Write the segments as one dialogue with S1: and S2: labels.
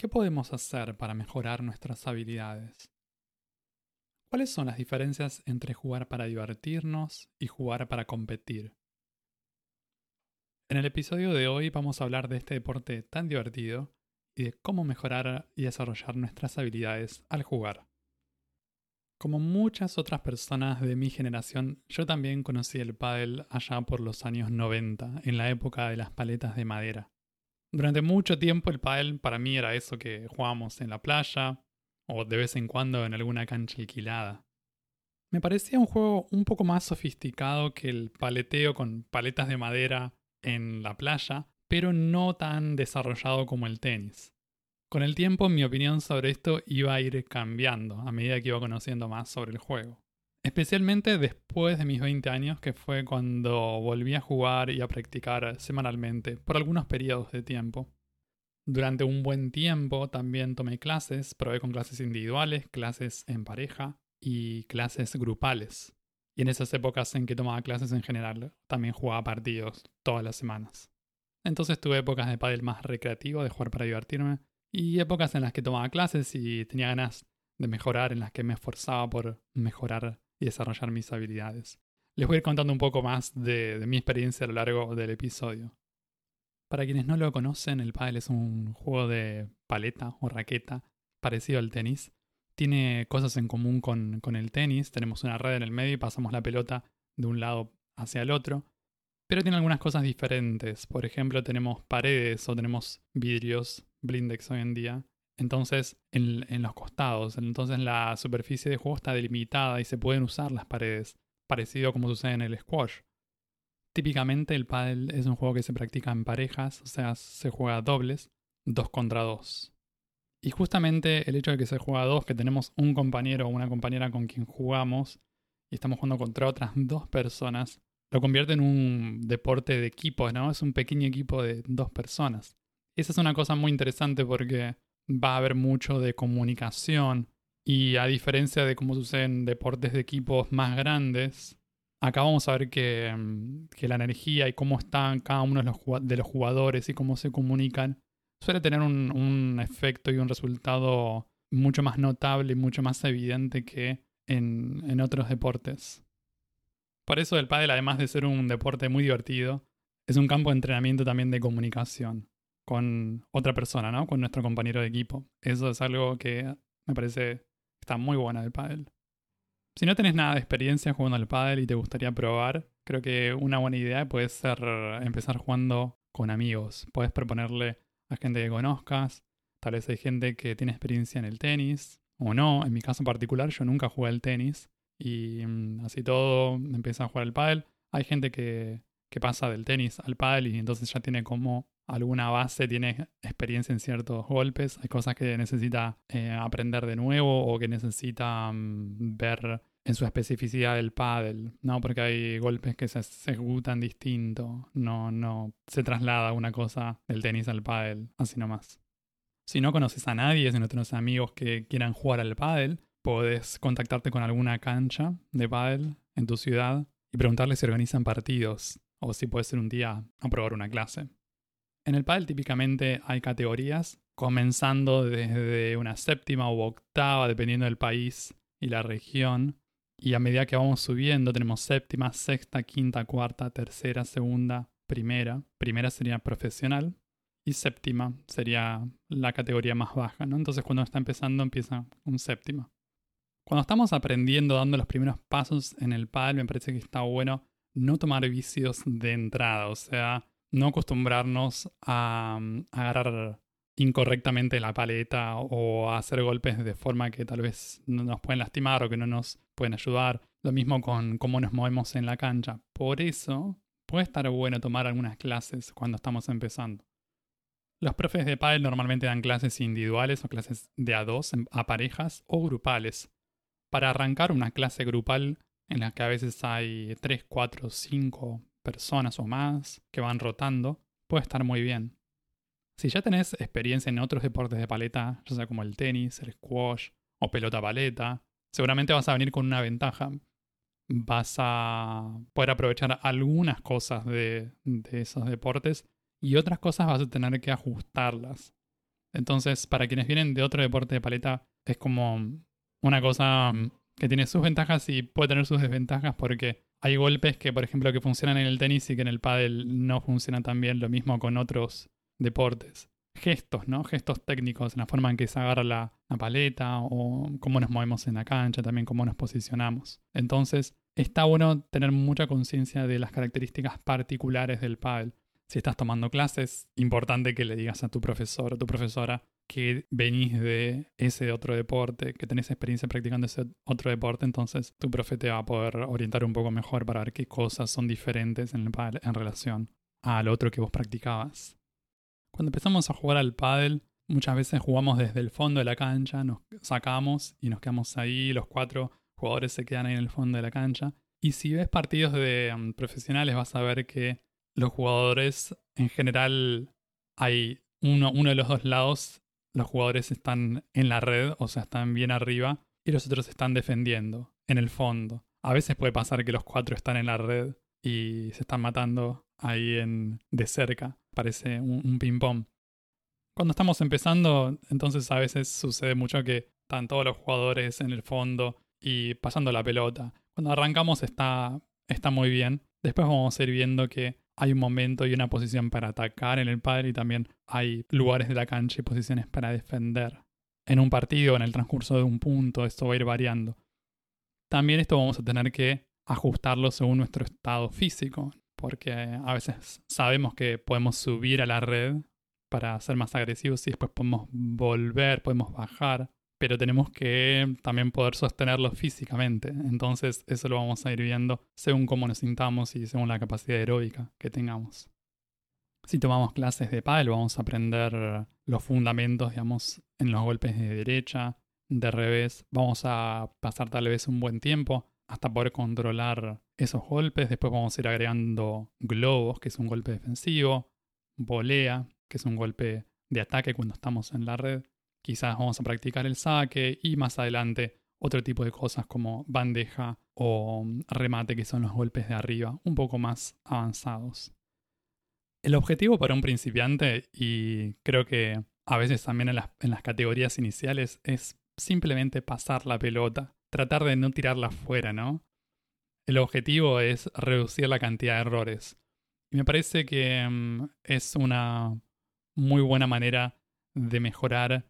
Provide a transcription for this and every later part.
S1: ¿Qué podemos hacer para mejorar nuestras habilidades? ¿Cuáles son las diferencias entre jugar para divertirnos y jugar para competir? En el episodio de hoy vamos a hablar de este deporte tan divertido y de cómo mejorar y desarrollar nuestras habilidades al jugar. Como muchas otras personas de mi generación, yo también conocí el pádel allá por los años 90, en la época de las paletas de madera. Durante mucho tiempo el pádel para mí era eso que jugábamos en la playa o de vez en cuando en alguna cancha alquilada. Me parecía un juego un poco más sofisticado que el paleteo con paletas de madera en la playa, pero no tan desarrollado como el tenis. Con el tiempo mi opinión sobre esto iba a ir cambiando a medida que iba conociendo más sobre el juego. Especialmente después de mis 20 años, que fue cuando volví a jugar y a practicar semanalmente por algunos periodos de tiempo. Durante un buen tiempo también tomé clases, probé con clases individuales, clases en pareja y clases grupales. Y en esas épocas en que tomaba clases en general, también jugaba partidos todas las semanas. Entonces tuve épocas de pádel más recreativo, de jugar para divertirme, y épocas en las que tomaba clases y tenía ganas de mejorar, en las que me esforzaba por mejorar y desarrollar mis habilidades. Les voy a ir contando un poco más de, mi experiencia a lo largo del episodio. Para quienes no lo conocen, el pádel es un juego de paleta o raqueta parecido al tenis. Tiene cosas en común con, con el tenis. Tenemos una red en el medio y pasamos la pelota de un lado hacia el otro. Pero tiene algunas cosas diferentes. Por ejemplo, tenemos paredes o tenemos vidrios, blindex hoy en día, entonces en, los costados. Entonces la superficie de juego está delimitada y se pueden usar las paredes, parecido como sucede en el squash. Típicamente el paddle es un juego que se practica en parejas, o sea, se juega dobles, dos contra dos. Y justamente el hecho de que se juega dos, que tenemos un compañero o una compañera con quien jugamos y estamos jugando contra otras dos personas, lo convierte en un deporte de equipo, ¿no? Es un pequeño equipo de dos personas. Esa es una cosa muy interesante porque va a haber mucho de comunicación y a diferencia de cómo sucede en deportes de equipos más grandes, acá vamos a ver que, mm, la energía y cómo están cada uno de los jugadores y cómo se comunican suele tener un, efecto y un resultado mucho más notable y mucho más evidente que en, en otros deportes. Por eso el pádel, además de ser un deporte muy divertido, es un campo de entrenamiento también de comunicación con otra persona, ¿no? Con nuestro compañero de equipo. Eso es algo que me parece está muy buena del pádel. Si no tenés nada de experiencia jugando al pádel y te gustaría probar, creo que una buena idea puede ser empezar jugando con amigos. Puedes proponerle a gente que conozcas. Tal vez hay gente que tiene experiencia en el tenis o no. En mi caso particular, yo nunca jugué al tenis y mm, así todo empieza a jugar al pádel. Hay gente que, que pasa del tenis al pádel y entonces ya tiene como alguna base, tiene experiencia en ciertos golpes, hay cosas que necesita eh, aprender de nuevo o que necesita mm, ver en su especificidad del pádel, ¿no? Porque hay golpes que se, ejecutan distinto, no, no se traslada una cosa del tenis al pádel, así nomás. Si no conoces a nadie, si no tienes amigos que quieran jugar al pádel, puedes contactarte con alguna cancha de pádel en tu ciudad y preguntarle si organizan partidos o si puede ser un día a probar una clase. En el pádel típicamente hay categorías, comenzando desde una séptima u octava, dependiendo del país y la región. Y a medida que vamos subiendo, tenemos séptima, sexta, quinta, cuarta, tercera, segunda, primera. Primera sería profesional y séptima sería la categoría más baja, ¿no? Entonces cuando está empezando empieza un séptima. Cuando estamos aprendiendo, dando los primeros pasos en el pádel, me parece que está bueno no tomar vicios de entrada, o sea, no acostumbrarnos a, mm, agarrar incorrectamente la paleta o a hacer golpes de forma que tal vez no nos pueden lastimar o que no nos pueden ayudar. Lo mismo con cómo nos movemos en la cancha. Por eso puede estar bueno tomar algunas clases cuando estamos empezando. Los profes de pádel normalmente dan clases individuales o clases de a dos, a parejas o grupales. Para arrancar una clase grupal en la que a veces hay 3, 4, 5 personas o más que van rotando, puede estar muy bien. Si ya tenés experiencia en otros deportes de paleta, ya sea como el tenis, el squash o pelota paleta, seguramente vas a venir con una ventaja. Vas a poder aprovechar algunas cosas de, de esos deportes y otras cosas vas a tener que ajustarlas. Entonces, para quienes vienen de otro deporte de paleta, es como una cosa que tiene sus ventajas y puede tener sus desventajas porque hay golpes que, por ejemplo, que funcionan en el tenis y que en el pádel no funcionan tan bien, lo mismo con otros deportes. Gestos, ¿no? Gestos técnicos, en la forma en que se agarra la, paleta o cómo nos movemos en la cancha, también cómo nos posicionamos. Entonces, está bueno tener mucha conciencia de las características particulares del pádel. Si estás tomando clases, importante que le digas a tu profesor o tu profesora que venís de ese otro deporte, que tenés experiencia practicando ese otro deporte, entonces tu profe te va a poder orientar un poco mejor para ver qué cosas son diferentes en, el en relación al otro que vos practicabas. Cuando empezamos a jugar al pádel, muchas veces jugamos desde el fondo de la cancha, nos sacamos y nos quedamos ahí, los cuatro jugadores se quedan ahí en el fondo de la cancha. Y si ves partidos de um, profesionales vas a ver que los jugadores en general hay uno, uno de los dos lados los jugadores están en la red, o sea, están bien arriba, y los otros están defendiendo, en el fondo. A veces puede pasar que los cuatro están en la red y se están matando ahí en, de cerca. Parece un, ping-pong. Cuando estamos empezando, entonces a veces sucede mucho que están todos los jugadores en el fondo y pasando la pelota. Cuando arrancamos está, está muy bien. Después vamos a ir viendo que hay un momento y una posición para atacar en el padre y también hay lugares de la cancha y posiciones para defender. En un partido, en el transcurso de un punto, esto va a ir variando. También esto vamos a tener que ajustarlo según nuestro estado físico, porque a veces sabemos que podemos subir a la red para ser más agresivos y después podemos volver, podemos bajar pero tenemos que también poder sostenerlo físicamente. Entonces eso lo vamos a ir viendo según cómo nos sintamos y según la capacidad aeróbica que tengamos. Si tomamos clases de pádel vamos a aprender los fundamentos, digamos, en los golpes de derecha, de revés. Vamos a pasar tal vez un buen tiempo hasta poder controlar esos golpes. Después vamos a ir agregando globos, que es un golpe defensivo, volea, que es un golpe de ataque cuando estamos en la red. Quizás vamos a practicar el saque y más adelante otro tipo de cosas como bandeja o remate, que son los golpes de arriba, un poco más avanzados. El objetivo para un principiante, y creo que a veces también en las, en las categorías iniciales, es simplemente pasar la pelota, tratar de no tirarla fuera, ¿no? El objetivo es reducir la cantidad de errores. Y me parece que mm, es una muy buena manera de mejorar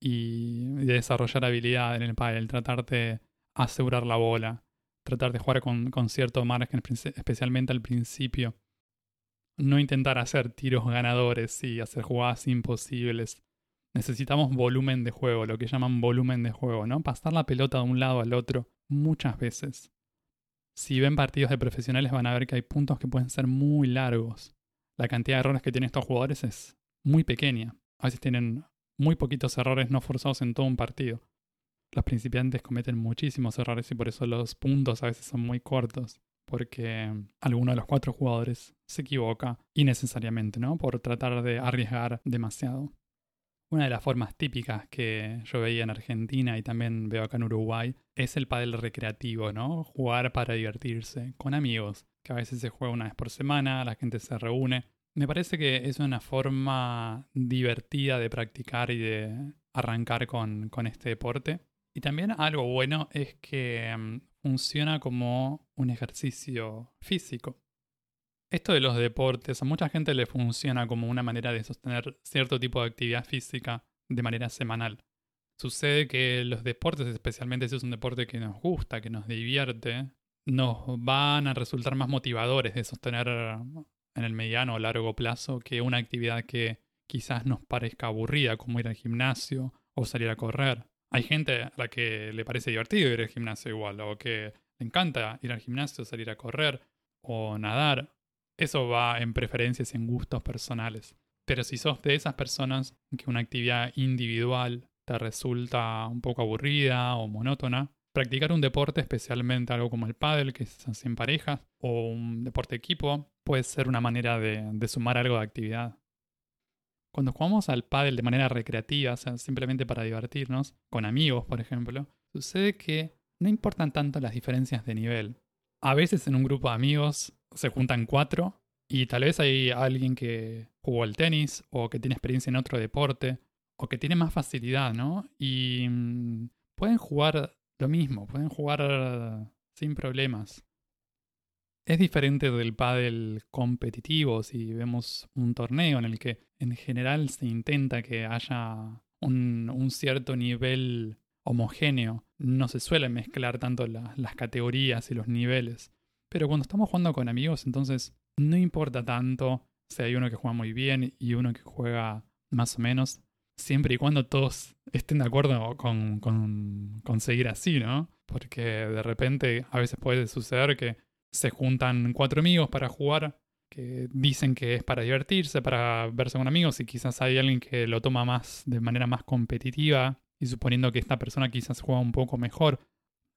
S1: y de desarrollar habilidad en el pádel, tratar de asegurar la bola, tratar de jugar con, con cierto margen, especialmente al principio. No intentar hacer tiros ganadores y hacer jugadas imposibles. Necesitamos volumen de juego, lo que llaman volumen de juego, ¿no? Pasar la pelota de un lado al otro muchas veces. Si ven partidos de profesionales van a ver que hay puntos que pueden ser muy largos. La cantidad de errores que tienen estos jugadores es muy pequeña. A veces tienen muy poquitos errores no forzados en todo un partido. Los principiantes cometen muchísimos errores y por eso los puntos a veces son muy cortos, porque alguno de los cuatro jugadores se equivoca innecesariamente, ¿no? Por tratar de arriesgar demasiado. Una de las formas típicas que yo veía en Argentina y también veo acá en Uruguay es el pádel recreativo, ¿no? Jugar para divertirse, con amigos, que a veces se juega una vez por semana, la gente se reúne me parece que es una forma divertida de practicar y de arrancar con, este deporte. Y también algo bueno es que mm, funciona como un ejercicio físico. Esto de los deportes a mucha gente le funciona como una manera de sostener cierto tipo de actividad física de manera semanal. Sucede que los deportes, especialmente si es un deporte que nos gusta, que nos divierte, nos van a resultar más motivadores de sostener en el mediano o largo plazo que una actividad que quizás nos parezca aburrida, como ir al gimnasio o salir a correr. Hay gente a la que le parece divertido ir al gimnasio igual, o que le encanta ir al gimnasio, salir a correr o nadar. Eso va en preferencias en gustos personales. Pero si sos de esas personas que una actividad individual te resulta un poco aburrida o monótona, practicar un deporte, especialmente algo como el pádel, que es así en pareja, o un deporte de equipo, puede ser una manera de, sumar algo de actividad. Cuando jugamos al pádel de manera recreativa, o sea, simplemente para divertirnos, con amigos, por ejemplo, sucede que no importan tanto las diferencias de nivel. A veces en un grupo de amigos se juntan cuatro y tal vez hay alguien que jugó al tenis o que tiene experiencia en otro deporte o que tiene más facilidad, ¿no? Y mm, pueden jugar lo mismo, pueden jugar sin problemas. Es diferente del pádel competitivo si vemos un torneo en el que en general se intenta que haya un, cierto nivel homogéneo. No se suelen mezclar tanto las categorías y los niveles. Pero cuando estamos jugando con amigos, entonces no importa tanto si hay uno que juega muy bien y uno que juega más o menos, siempre y cuando todos estén de acuerdo con, con, con seguir así, ¿no? Porque de repente a veces puede suceder que se juntan cuatro amigos para jugar, que dicen que es para divertirse, para verse con amigos, y quizás hay alguien que lo toma más de manera más competitiva, y suponiendo que esta persona quizás juega un poco mejor,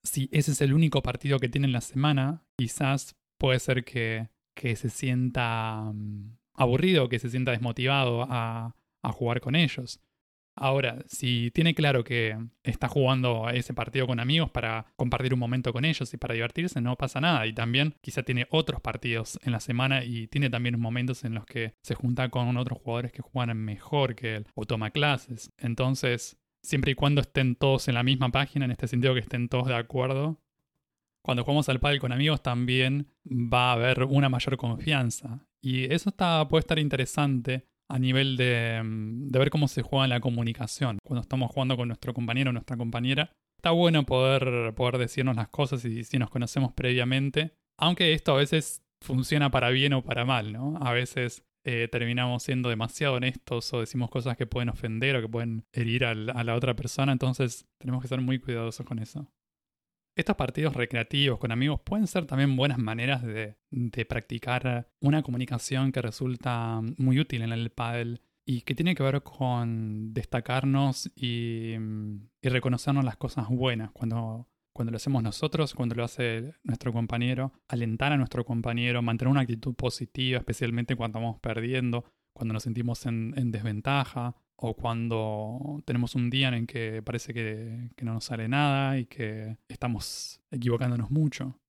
S1: si ese es el único partido que tiene en la semana, quizás puede ser que, que se sienta mm, aburrido, que se sienta desmotivado a, a jugar con ellos. Ahora, si tiene claro que está jugando ese partido con amigos para compartir un momento con ellos y para divertirse, no pasa nada. Y también quizá tiene otros partidos en la semana y tiene también momentos en los que se junta con otros jugadores que juegan mejor que él o toma clases. Entonces, siempre y cuando estén todos en la misma página, en este sentido que estén todos de acuerdo, cuando jugamos al pádel con amigos también va a haber una mayor confianza. Y eso está, puede estar interesante a nivel mm, de, ver cómo se juega la comunicación. Cuando estamos jugando con nuestro compañero o nuestra compañera, está bueno poder, poder decirnos las cosas y si nos conocemos previamente, aunque esto a veces funciona para bien o para mal, ¿no? A veces eh, terminamos siendo demasiado honestos o decimos cosas que pueden ofender o que pueden herir a la otra persona, entonces tenemos que ser muy cuidadosos con eso. Estos partidos recreativos con amigos pueden ser también buenas maneras de, practicar una comunicación que resulta muy útil en el pádel y que tiene que ver con destacarnos y, reconocernos las cosas buenas cuando, cuando lo hacemos nosotros, cuando lo hace nuestro compañero, alentar a nuestro compañero, mantener una actitud positiva, especialmente cuando vamos perdiendo, cuando nos sentimos en desventaja, o cuando tenemos un día en que parece que, no nos sale nada y que estamos equivocándonos mucho.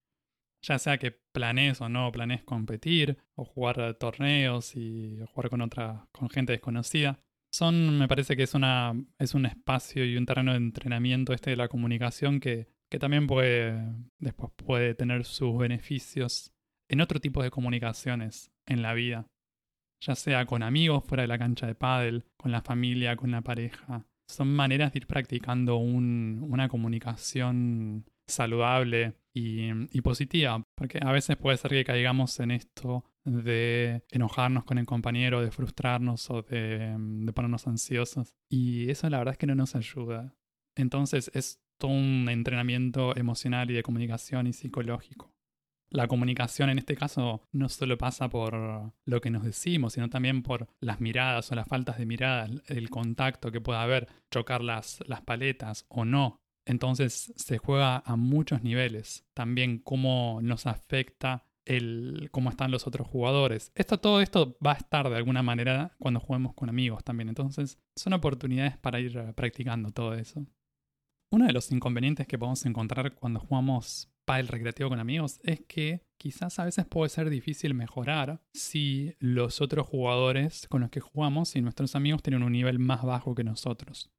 S1: Ya sea que planees o no planees competir, o jugar torneos y jugar con otra, con gente desconocida. Son, me parece que es una. es un espacio y un terreno de entrenamiento este de la comunicación que, que también puede. después puede tener sus beneficios en otro tipo de comunicaciones en la vida ya sea con amigos fuera de la cancha de pádel, con la familia, con la pareja. Son maneras de ir practicando una comunicación saludable y, positiva, porque a veces puede ser que caigamos en esto de enojarnos con el compañero, de frustrarnos o de, de ponernos ansiosos. Y eso la verdad es que no nos ayuda. Entonces es todo un entrenamiento emocional y de comunicación y psicológico la comunicación en este caso no solo pasa por lo que nos decimos, sino también por las miradas o las faltas de miradas, el contacto que pueda haber, chocar las, las paletas o no. Entonces se juega a muchos niveles. También cómo nos afecta el cómo están los otros jugadores. Esto, todo esto va a estar de alguna manera cuando juguemos con amigos también. Entonces son oportunidades para ir practicando todo eso. Uno de los inconvenientes que podemos encontrar cuando jugamos para el recreativo con amigos es que quizás a veces puede ser difícil mejorar si los otros jugadores con los que jugamos y nuestros amigos tienen un nivel más bajo que nosotros.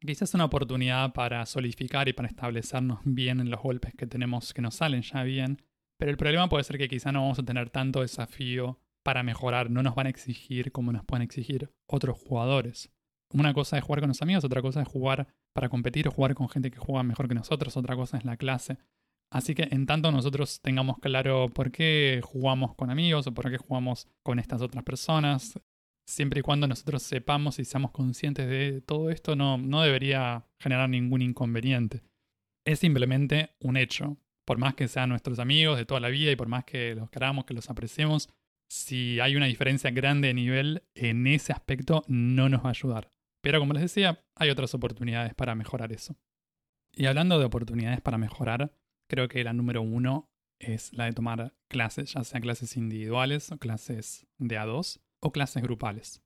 S1: Quizás es una oportunidad para solidificar y para establecernos bien en los golpes que tenemos que nos salen ya bien, pero el problema puede ser que quizás no vamos a tener tanto desafío para mejorar, no nos van a exigir como nos pueden exigir otros jugadores. Una cosa es jugar con los amigos, otra cosa es jugar para competir o jugar con gente que juega mejor que nosotros, otra cosa es la clase. Así que en tanto nosotros tengamos claro por qué jugamos con amigos o por qué jugamos con estas otras personas, siempre y cuando nosotros sepamos y seamos conscientes de todo esto, no, no debería generar ningún inconveniente. Es simplemente un hecho. Por más que sean nuestros amigos de toda la vida y por más que los queramos, que los apreciemos, si hay una diferencia grande de nivel en ese aspecto, no nos va a ayudar. Pero como les decía, hay otras oportunidades para mejorar eso. Y hablando de oportunidades para mejorar, creo que la número uno es la de tomar clases, ya sean clases individuales o clases de A2 o clases grupales.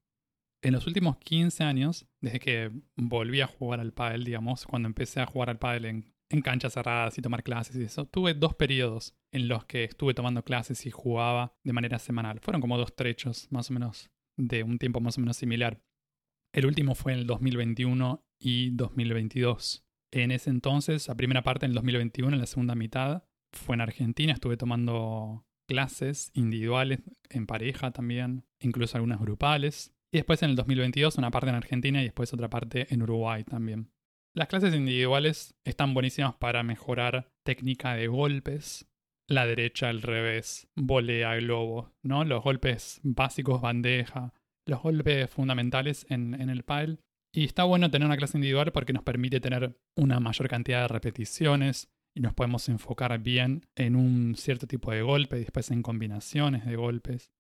S1: En los últimos 15 años, desde que volví a jugar al pádel, digamos, cuando empecé a jugar al pádel en, en canchas cerradas y tomar clases y eso, tuve dos periodos en los que estuve tomando clases y jugaba de manera semanal. Fueron como dos trechos, más o menos, de un tiempo más o menos similar. El último fue en el 2021 y 2022. En ese entonces, la primera parte en el 2021, en la segunda mitad, fue en Argentina. Estuve tomando clases individuales, en pareja también, incluso algunas grupales. Y después en el 2022 una parte en Argentina y después otra parte en Uruguay también. Las clases individuales están buenísimas para mejorar técnica de golpes, la derecha, el revés, volea, globo, ¿no? Los golpes básicos, bandeja, los golpes fundamentales en, en el pile. Y está bueno tener una clase individual porque nos permite tener una mayor cantidad de repeticiones y nos podemos enfocar bien en un cierto tipo de golpe y después en combinaciones de golpes.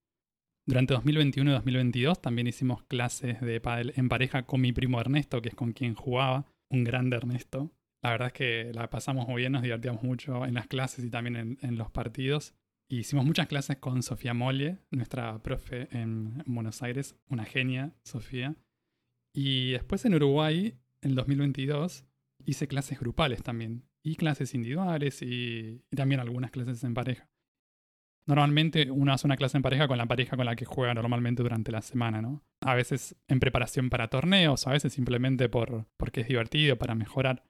S1: Durante 2021 y 2022 también hicimos clases de pádel en pareja con mi primo Ernesto, que es con quien jugaba, un grande Ernesto. La verdad es que la pasamos muy bien, nos divertíamos mucho en las clases y también en, los partidos. Hicimos muchas clases con Sofía Molle, nuestra profe en Buenos Aires, una genia, Sofía. Y después en Uruguay, en el 2022, hice clases grupales también, y clases individuales y, y, también algunas clases en pareja. Normalmente uno hace una clase en pareja con la pareja con la que juega normalmente durante la semana, ¿no? A veces en preparación para torneos, a veces simplemente por, porque es divertido, para mejorar.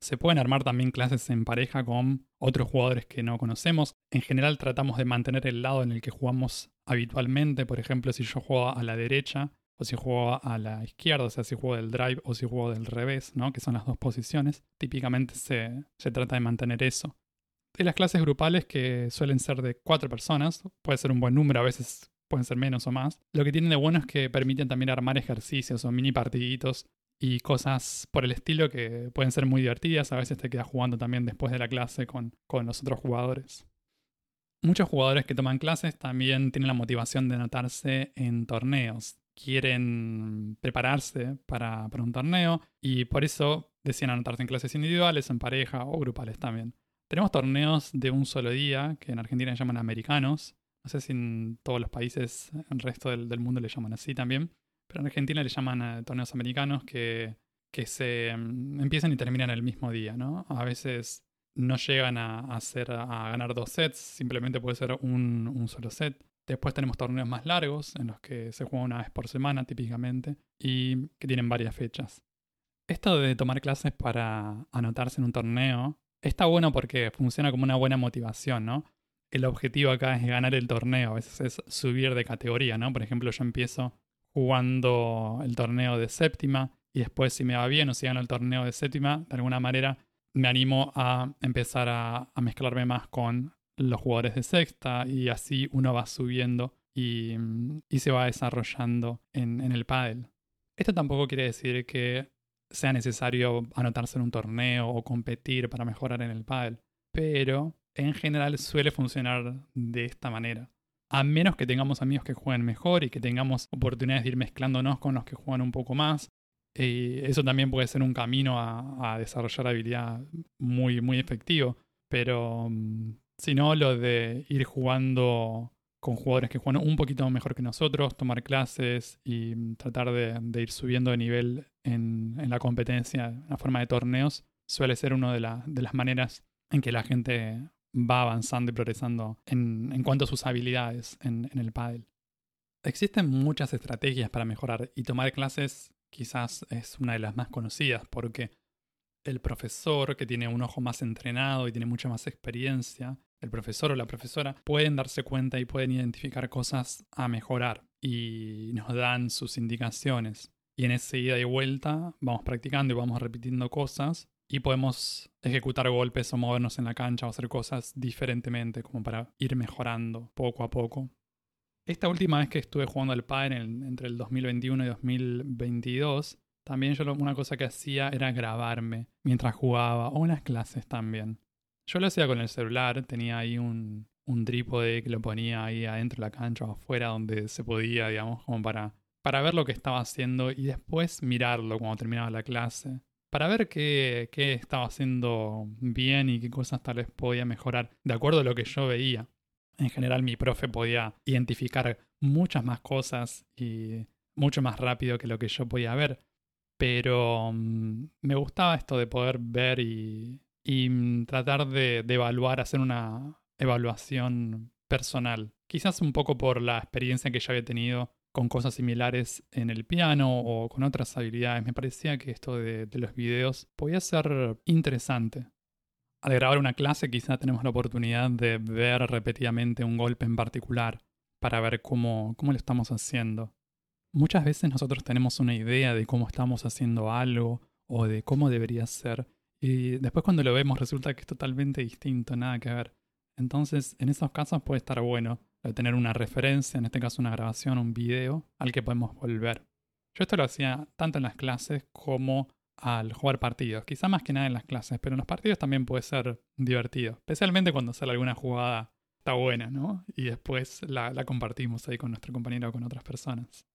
S1: Se pueden armar también clases en pareja con otros jugadores que no conocemos. En general tratamos de mantener el lado en el que jugamos habitualmente. Por ejemplo, si yo juego a la derecha o si juego a la izquierda, o sea, si juego del drive o si juego del revés, ¿no? Que son las dos posiciones. Típicamente se, se trata de mantener eso. En las clases grupales que suelen ser de cuatro personas, puede ser un buen número, a veces pueden ser menos o más. Lo que tienen de bueno es que permiten también armar ejercicios o mini partiditos y cosas por el estilo que pueden ser muy divertidas. A veces te quedas jugando también después de la clase con, con los otros jugadores. Muchos jugadores que toman clases también tienen la motivación de anotarse en torneos. Quieren prepararse para, para un torneo y por eso deciden anotarse en clases individuales, en pareja o grupales también. Tenemos torneos de un solo día, que en Argentina llaman americanos. No sé si en todos los países, en resto del, del mundo le llaman así también. Pero en Argentina le llaman eh, torneos americanos que, que se mm, empiezan y terminan el mismo día, ¿no? A veces no llegan a, hacer, a ganar dos sets, simplemente puede ser un, solo set. Después tenemos torneos más largos, en los que se juega una vez por semana típicamente, y que tienen varias fechas. Esto de tomar clases para anotarse en un torneo está bueno porque funciona como una buena motivación, ¿no? El objetivo acá es ganar el torneo, a veces es subir de categoría, ¿no? Por ejemplo, yo empiezo jugando el torneo de séptima y después si me va bien o si gano el torneo de séptima, de alguna manera me animo a empezar a, a mezclarme más con los jugadores de sexta y así uno va subiendo y, y se va desarrollando en, el pádel. Esto tampoco quiere decir que sea necesario anotarse en un torneo o competir para mejorar en el pádel, pero en general suele funcionar de esta manera a menos que tengamos amigos que jueguen mejor y que tengamos oportunidades de ir mezclándonos con los que juegan un poco más. Y eso también puede ser un camino a, a desarrollar habilidad muy, muy efectivo. Pero mm, si no, lo de ir jugando con jugadores que juegan un poquito mejor que nosotros, tomar clases y mm, tratar de, ir subiendo de nivel en, en, la competencia, en la forma de torneos, suele ser una de, de las maneras en que la gente va avanzando y progresando en, en cuanto a sus habilidades en, en el pádel. Existen muchas estrategias para mejorar y tomar clases quizás es una de las más conocidas porque el profesor que tiene un ojo más entrenado y tiene mucha más experiencia, el profesor o la profesora pueden darse cuenta y pueden identificar cosas a mejorar y nos dan sus indicaciones. Y en esa ida y vuelta vamos practicando y vamos repitiendo cosas y podemos ejecutar golpes o movernos en la cancha o hacer cosas diferentemente como para ir mejorando poco a poco. Esta última vez que estuve jugando al padre entre el 2021 y 2022, también yo una cosa que hacía era grabarme mientras jugaba o en las clases también. Yo lo hacía con el celular, tenía ahí un, un trípode que lo ponía ahí adentro de la cancha o afuera donde se podía, digamos, como para, para ver lo que estaba haciendo y después mirarlo cuando terminaba la clase. Para ver qué, qué estaba haciendo bien y qué cosas tal vez podía mejorar de acuerdo a lo que yo veía. En general mi profe podía identificar muchas más cosas y mucho más rápido que lo que yo podía ver. Pero mm, me gustaba esto de poder ver y, mm, tratar de, evaluar, hacer una evaluación personal. Quizás un poco por la experiencia que ya había tenido con cosas similares en el piano o con otras habilidades. Me parecía que esto de, de los videos podía ser interesante. Al grabar una clase quizás tenemos la oportunidad de ver repetidamente un golpe en particular para ver cómo, cómo lo estamos haciendo. Muchas veces nosotros tenemos una idea de cómo estamos haciendo algo o de cómo debería ser y después cuando lo vemos resulta que es totalmente distinto, nada que ver. Entonces, en esos casos puede estar bueno tener una referencia, en este caso una grabación, un video, al que podemos volver. Yo esto lo hacía tanto en las clases como al jugar partidos. Quizá más que nada en las clases, pero en los partidos también puede ser divertido. Especialmente cuando sale alguna jugada está buena, ¿no? Y después la, la compartimos ahí con nuestro compañero o con otras personas.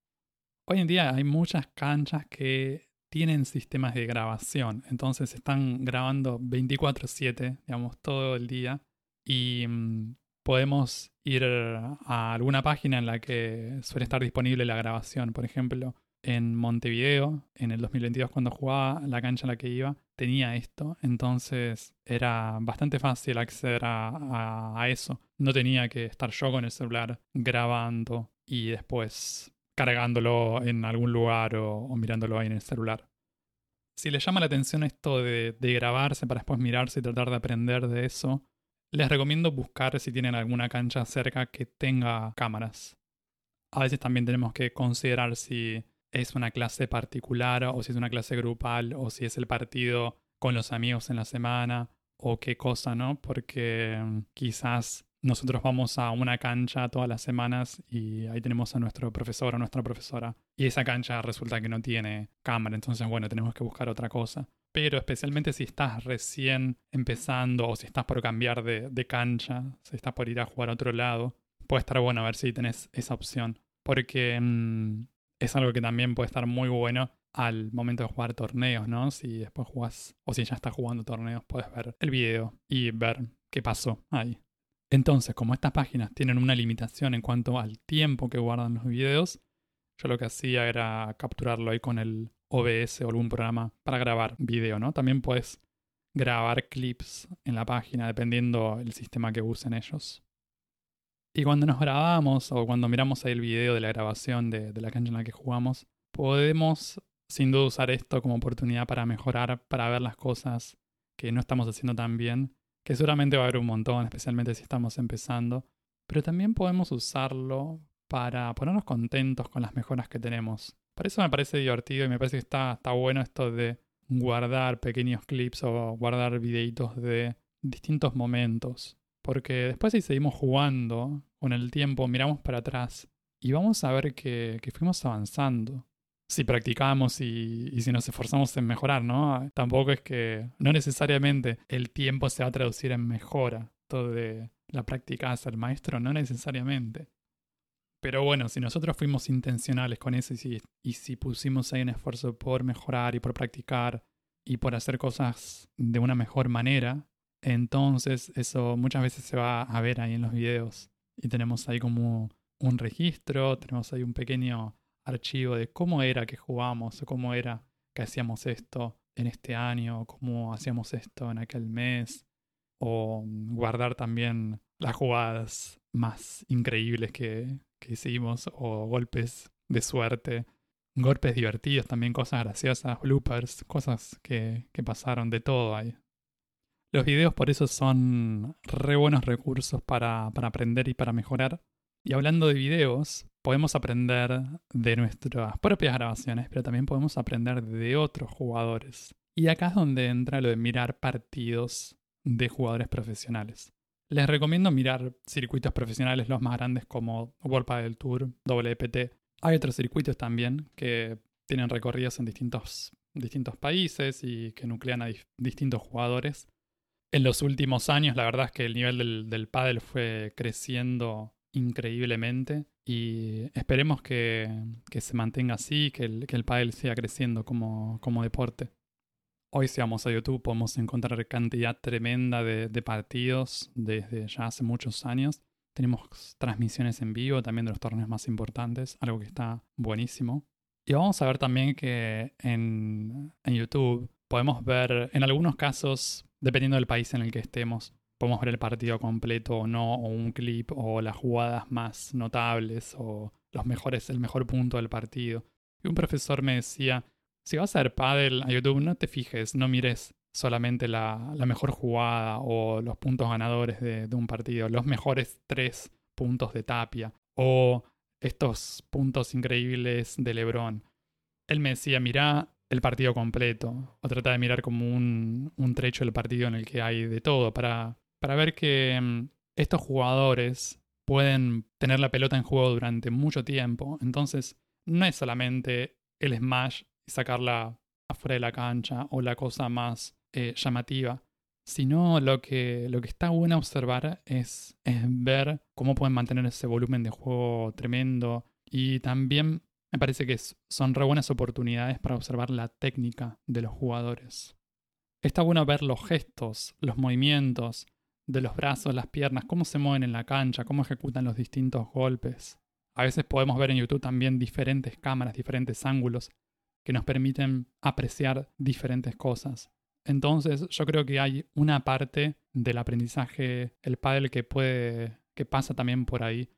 S1: Hoy en día hay muchas canchas que tienen sistemas de grabación, entonces están grabando 24/7, digamos, todo el día y mm, podemos ir a alguna página en la que suele estar disponible la grabación. Por ejemplo, en Montevideo, en el 2022 cuando jugaba, la cancha en la que iba tenía esto, entonces era bastante fácil acceder a eso. No tenía que estar yo con el celular grabando y después cargándolo en algún lugar o, mirándolo ahí en el celular. Si les llama la atención esto de, grabarse para después mirarse y tratar de aprender de eso, les recomiendo buscar si tienen alguna cancha cerca que tenga cámaras. A veces también tenemos que considerar si es una clase particular o si es una clase grupal o si es el partido con los amigos en la semana o qué cosa, ¿no? Porque mm, quizás nosotros vamos a una cancha todas las semanas y ahí tenemos a nuestro profesor o nuestra profesora. Y esa cancha resulta que no tiene cámara, entonces bueno, tenemos que buscar otra cosa. Pero especialmente si estás recién empezando o si estás por cambiar de, cancha, si estás por ir a jugar a otro lado, puede estar bueno a ver si tenés esa opción. Porque mm, es algo que también puede estar muy bueno al momento de jugar torneos, ¿no? Si después jugás o si ya estás jugando torneos, puedes ver el video y ver qué pasó ahí. Entonces, como estas páginas tienen una limitación en cuanto al tiempo que guardan los videos, yo lo que hacía era capturarlo ahí con el OBS o algún programa para grabar video, ¿no? También puedes grabar clips en la página dependiendo el sistema que usen ellos. Y cuando nos grabamos o cuando miramos ahí el video de la grabación de, de la cancha en la que jugamos, podemos sin duda usar esto como oportunidad para mejorar, para ver las cosas que no estamos haciendo tan bien que seguramente va a haber un montón, especialmente si estamos empezando, pero también podemos usarlo para ponernos contentos con las mejoras que tenemos. Por eso me parece divertido y me parece que está, está bueno esto de guardar pequeños clips o guardar videitos de distintos momentos. Porque después si seguimos jugando, con el tiempo miramos para atrás y vamos a ver que, que fuimos avanzando si practicamos y, si nos esforzamos en mejorar, ¿no? Tampoco es que, no necesariamente el tiempo se va a traducir en mejora. Todo de la práctica hace el maestro, no necesariamente. Pero bueno, si nosotros fuimos intencionales con eso y si, y si pusimos ahí un esfuerzo por mejorar y por practicar y por hacer cosas de una mejor manera, entonces eso muchas veces se va a ver ahí en los videos. Y tenemos ahí como un registro, tenemos ahí un pequeño archivo de cómo era que jugábamos o cómo era que hacíamos esto en este año, o cómo hacíamos esto en aquel mes, o guardar también las jugadas más increíbles que, que hicimos, o golpes de suerte, golpes divertidos, también cosas graciosas, bloopers, cosas que, que pasaron, de todo ahí. Los videos por eso son re buenos recursos para, para aprender y para mejorar. Y hablando de videos, podemos aprender de nuestras propias grabaciones, pero también podemos aprender de otros jugadores. Y acá es donde entra lo de mirar partidos de jugadores profesionales. Les recomiendo mirar circuitos profesionales los más grandes como World del Tour, WPT. Hay otros circuitos también que tienen recorridos en distintos, distintos países y que nuclean a distintos jugadores. En los últimos años, la verdad es que el nivel del, del fue creciendo increíblemente y esperemos que, se mantenga así, que el, que el pádel siga creciendo como, como deporte. Hoy si vamos a YouTube podemos encontrar cantidad tremenda de, de, partidos desde ya hace muchos años. Tenemos transmisiones en vivo también de los torneos más importantes, algo que está buenísimo. Y vamos a ver también que en, en YouTube podemos ver, en algunos casos, dependiendo del país en el que estemos, podemos ver el partido completo o no, o un clip, o las jugadas más notables, o los mejores, el mejor punto del partido. Y un profesor me decía, si vas a ver paddle a YouTube, no te fijes, no mires solamente la, mejor jugada o los puntos ganadores de, un partido, los mejores tres puntos de Tapia, o estos puntos increíbles de Lebron. Él me decía, mira el partido completo, o trata de mirar como un, un trecho del partido en el que hay de todo, para, para ver que mm, estos jugadores pueden tener la pelota en juego durante mucho tiempo. Entonces, no es solamente el smash y sacarla afuera de la cancha o la cosa más eh, llamativa, sino lo que, lo que está bueno observar es, es ver cómo pueden mantener ese volumen de juego tremendo y también me parece que son re buenas oportunidades para observar la técnica de los jugadores. Está bueno ver los gestos, los movimientos de los brazos, las piernas, cómo se mueven en la cancha, cómo ejecutan los distintos golpes. A veces podemos ver en YouTube también diferentes cámaras, diferentes ángulos que nos permiten apreciar diferentes cosas. Entonces, yo creo que hay una parte del aprendizaje, el pádel que puede que pasa también por ahí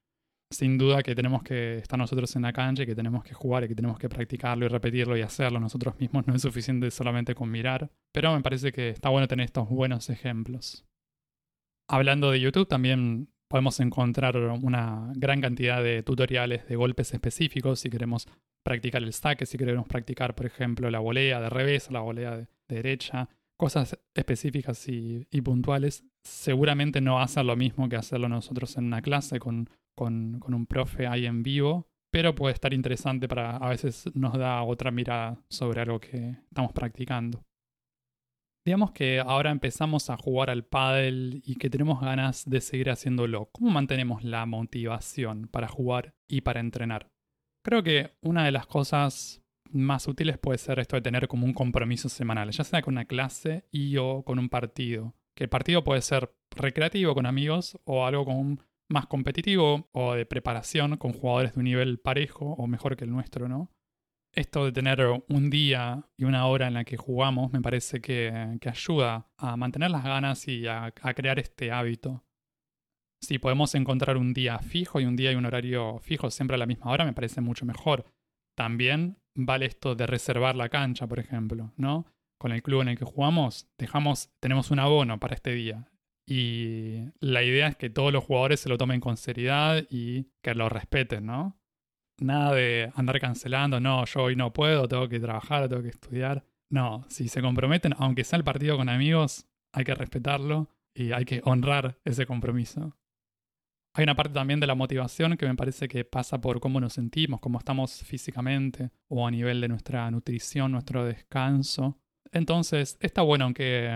S1: sin duda que tenemos que estar nosotros en la cancha y que tenemos que jugar y que tenemos que practicarlo y repetirlo y hacerlo nosotros mismos. No es suficiente solamente con mirar, pero me parece que está bueno tener estos buenos ejemplos. Hablando de YouTube, también podemos encontrar una gran cantidad de tutoriales de golpes específicos si queremos practicar el saque, si queremos practicar, por ejemplo, la volea de revés, la volea de, derecha, cosas específicas y, y, puntuales. Seguramente no va a ser lo mismo que hacerlo nosotros en una clase con con, un profe ahí en vivo, pero puede estar interesante para a veces nos da otra mirada sobre algo que estamos practicando. Digamos que ahora empezamos a jugar al pádel y que tenemos ganas de seguir haciéndolo. ¿Cómo mantenemos la motivación para jugar y para entrenar? Creo que una de las cosas más útiles puede ser esto de tener como un compromiso semanal, ya sea con una clase y o con un partido. Que el partido puede ser recreativo con amigos o algo con más competitivo o de preparación con jugadores de un nivel parejo o mejor que el nuestro, ¿no? Esto de tener un día y una hora en la que jugamos me parece que, ayuda a mantener las ganas y a, a, crear este hábito. Si podemos encontrar un día fijo y un día y un horario fijo siempre a la misma hora, me parece mucho mejor. También vale esto de reservar la cancha, por ejemplo, ¿no? Con el club en el que jugamos, dejamos, tenemos un abono para este día. Y la idea es que todos los jugadores se lo tomen con seriedad y que lo respeten, ¿no? Nada de andar cancelando, no, yo hoy no puedo, tengo que trabajar, tengo que estudiar. No, si se comprometen, aunque sea el partido con amigos, hay que respetarlo y hay que honrar ese compromiso. Hay una parte también de la motivación que me parece que pasa por cómo nos sentimos, cómo estamos físicamente o a nivel de nuestra nutrición, nuestro descanso. Entonces, está bueno aunque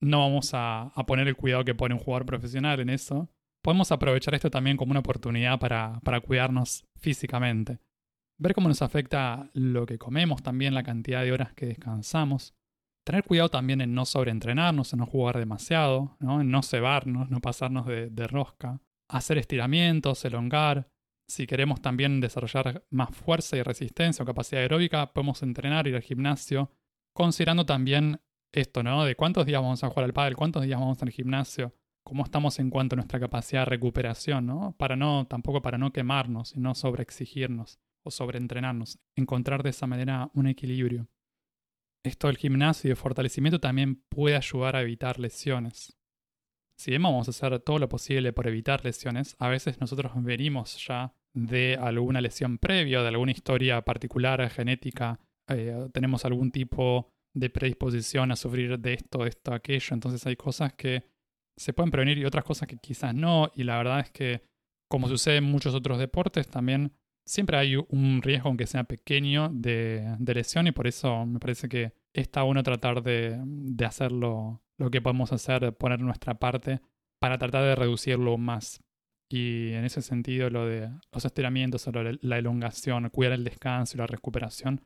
S1: no vamos a, poner el cuidado que pone un jugador profesional en eso. Podemos aprovechar esto también como una oportunidad para, para cuidarnos físicamente. Ver cómo nos afecta lo que comemos, también la cantidad de horas que descansamos. Tener cuidado también en no sobreentrenarnos, en no jugar demasiado, ¿no? en no cebarnos, no pasarnos de, rosca. Hacer estiramientos, elongar. Si queremos también desarrollar más fuerza y resistencia o capacidad aeróbica, podemos entrenar, ir al gimnasio, considerando también esto, ¿no? De cuántos días vamos a jugar al pádel, cuántos días vamos al gimnasio, cómo estamos en cuanto a nuestra capacidad de recuperación, ¿no? Para no, tampoco para no quemarnos y no sobreexigirnos o sobreentrenarnos. Encontrar de esa manera un equilibrio. Esto del gimnasio y de fortalecimiento también puede ayudar a evitar lesiones. Si vamos a hacer todo lo posible por evitar lesiones, a veces nosotros venimos ya de alguna lesión previa, de alguna historia particular genética, eh, tenemos algún tipo de predisposición a sufrir de esto, esto, aquello. Entonces hay cosas que se pueden prevenir y otras cosas que quizás no. Y la verdad es que, como sucede en muchos otros deportes, también siempre hay un riesgo, aunque sea pequeño, de, lesión. Y por eso me parece que está bueno tratar de, hacerlo lo que podemos hacer, poner nuestra parte para tratar de reducirlo más. Y en ese sentido, lo de los estiramientos, la elongación, cuidar el descanso y la recuperación,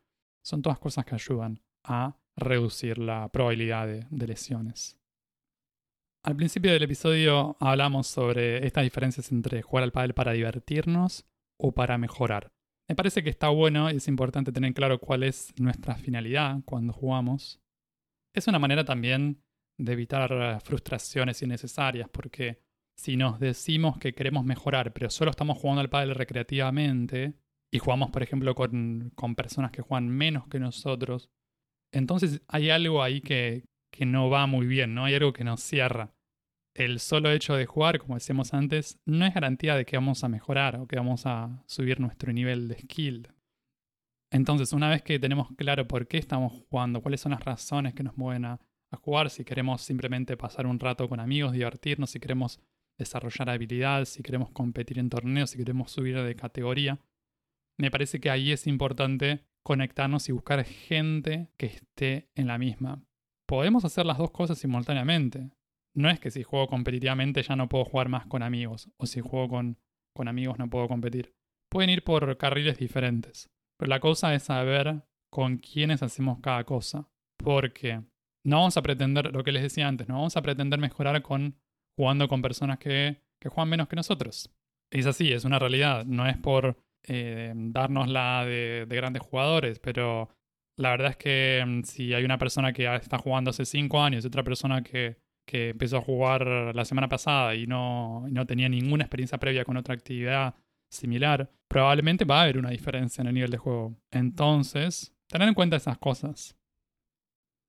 S1: son todas cosas que ayudan a reducir la probabilidad de, lesiones. Al principio del episodio hablamos sobre estas diferencias entre jugar al pádel para divertirnos o para mejorar. Me parece que está bueno y es importante tener claro cuál es nuestra finalidad cuando jugamos. Es una manera también de evitar frustraciones innecesarias, porque si nos decimos que queremos mejorar, pero solo estamos jugando al pádel recreativamente, y jugamos, por ejemplo, con, con, personas que juegan menos que nosotros, entonces hay algo ahí que, que no va muy bien, ¿no? Hay algo que nos cierra. El solo hecho de jugar, como decíamos antes, no es garantía de que vamos a mejorar o que vamos a subir nuestro nivel de skill. Entonces, una vez que tenemos claro por qué estamos jugando, cuáles son las razones que nos mueven a, jugar, si queremos simplemente pasar un rato con amigos, divertirnos, si queremos desarrollar habilidades, si queremos competir en torneos, si queremos subir de categoría, me parece que ahí es importante conectarnos y buscar gente que esté en la misma. Podemos hacer las dos cosas simultáneamente. No es que si juego competitivamente ya no puedo jugar más con amigos, o si juego con, con amigos no puedo competir. Pueden ir por carriles diferentes. Pero la cosa es saber con quiénes hacemos cada cosa. Porque no vamos a pretender, lo que les decía antes, no vamos a pretender mejorar con jugando con personas que, que juegan menos que nosotros. Es así, es una realidad. No es por eh, darnos la de, grandes jugadores, pero la verdad es que mm, si hay una persona que está jugando hace 5 años y otra persona que, que, empezó a jugar la semana pasada y no, no tenía ninguna experiencia previa con otra actividad similar, probablemente va a haber una diferencia en el nivel de juego. Entonces, tener en cuenta esas cosas.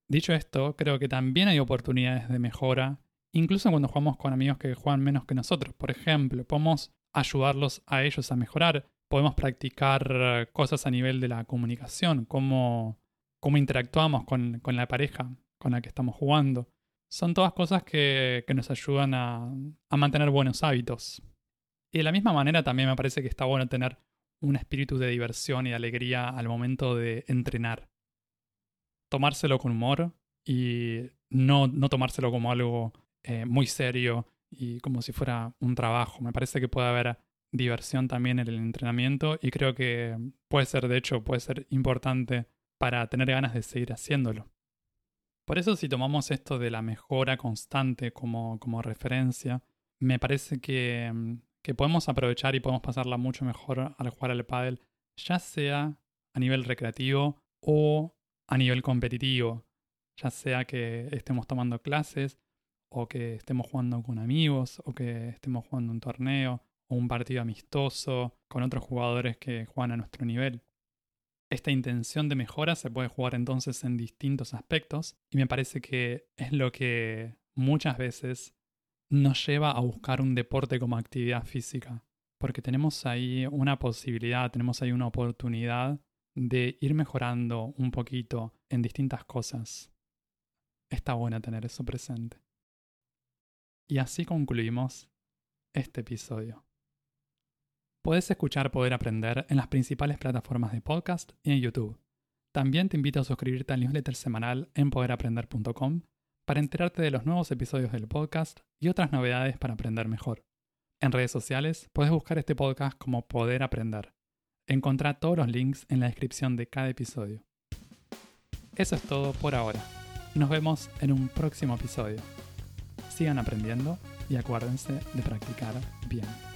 S1: Dicho esto, creo que también hay oportunidades de mejora, incluso cuando jugamos con amigos que juegan menos que nosotros. Por ejemplo, podemos ayudarlos a ellos a mejorar, podemos practicar cosas a nivel de la comunicación, cómo, cómo interactuamos con, con, la pareja con la que estamos jugando. Son todas cosas que, que nos ayudan a, a mantener buenos hábitos. Y de la misma manera también me parece que está bueno tener un espíritu de diversión y alegría al momento de entrenar. Tomárselo con humor y no, no tomárselo como algo eh, muy serio y como si fuera un trabajo. Me parece que puede haber diversión también en el entrenamiento y creo que puede ser, de hecho, puede ser importante para tener ganas de seguir haciéndolo. Por eso si tomamos esto de la mejora constante como, como referencia, me parece que mm, que podemos aprovechar y podemos pasarla mucho mejor al jugar al pádel, ya sea a nivel recreativo o a nivel competitivo, ya sea que estemos tomando clases o que estemos jugando con amigos o que estemos jugando un torneo o un partido amistoso con otros jugadores que juegan a nuestro nivel. Esta intención de mejora se puede jugar entonces en distintos aspectos y me parece que es lo que muchas veces nos lleva a buscar un deporte como actividad física, porque tenemos ahí una posibilidad, tenemos ahí una oportunidad de ir mejorando un poquito en distintas cosas. Está bueno tener eso presente. Y así concluimos este episodio. Puedes escuchar Poder Aprender en las principales plataformas de podcast y en YouTube. También te invito a suscribirte al newsletter semanal en poderaprender.com para enterarte de los nuevos episodios del podcast y otras novedades para aprender mejor. En redes sociales puedes buscar este podcast como Poder Aprender. Encontrá todos los links en la descripción de cada episodio. Eso es todo por ahora. Nos vemos en un próximo episodio. Sigan aprendiendo y acuérdense de practicar bien.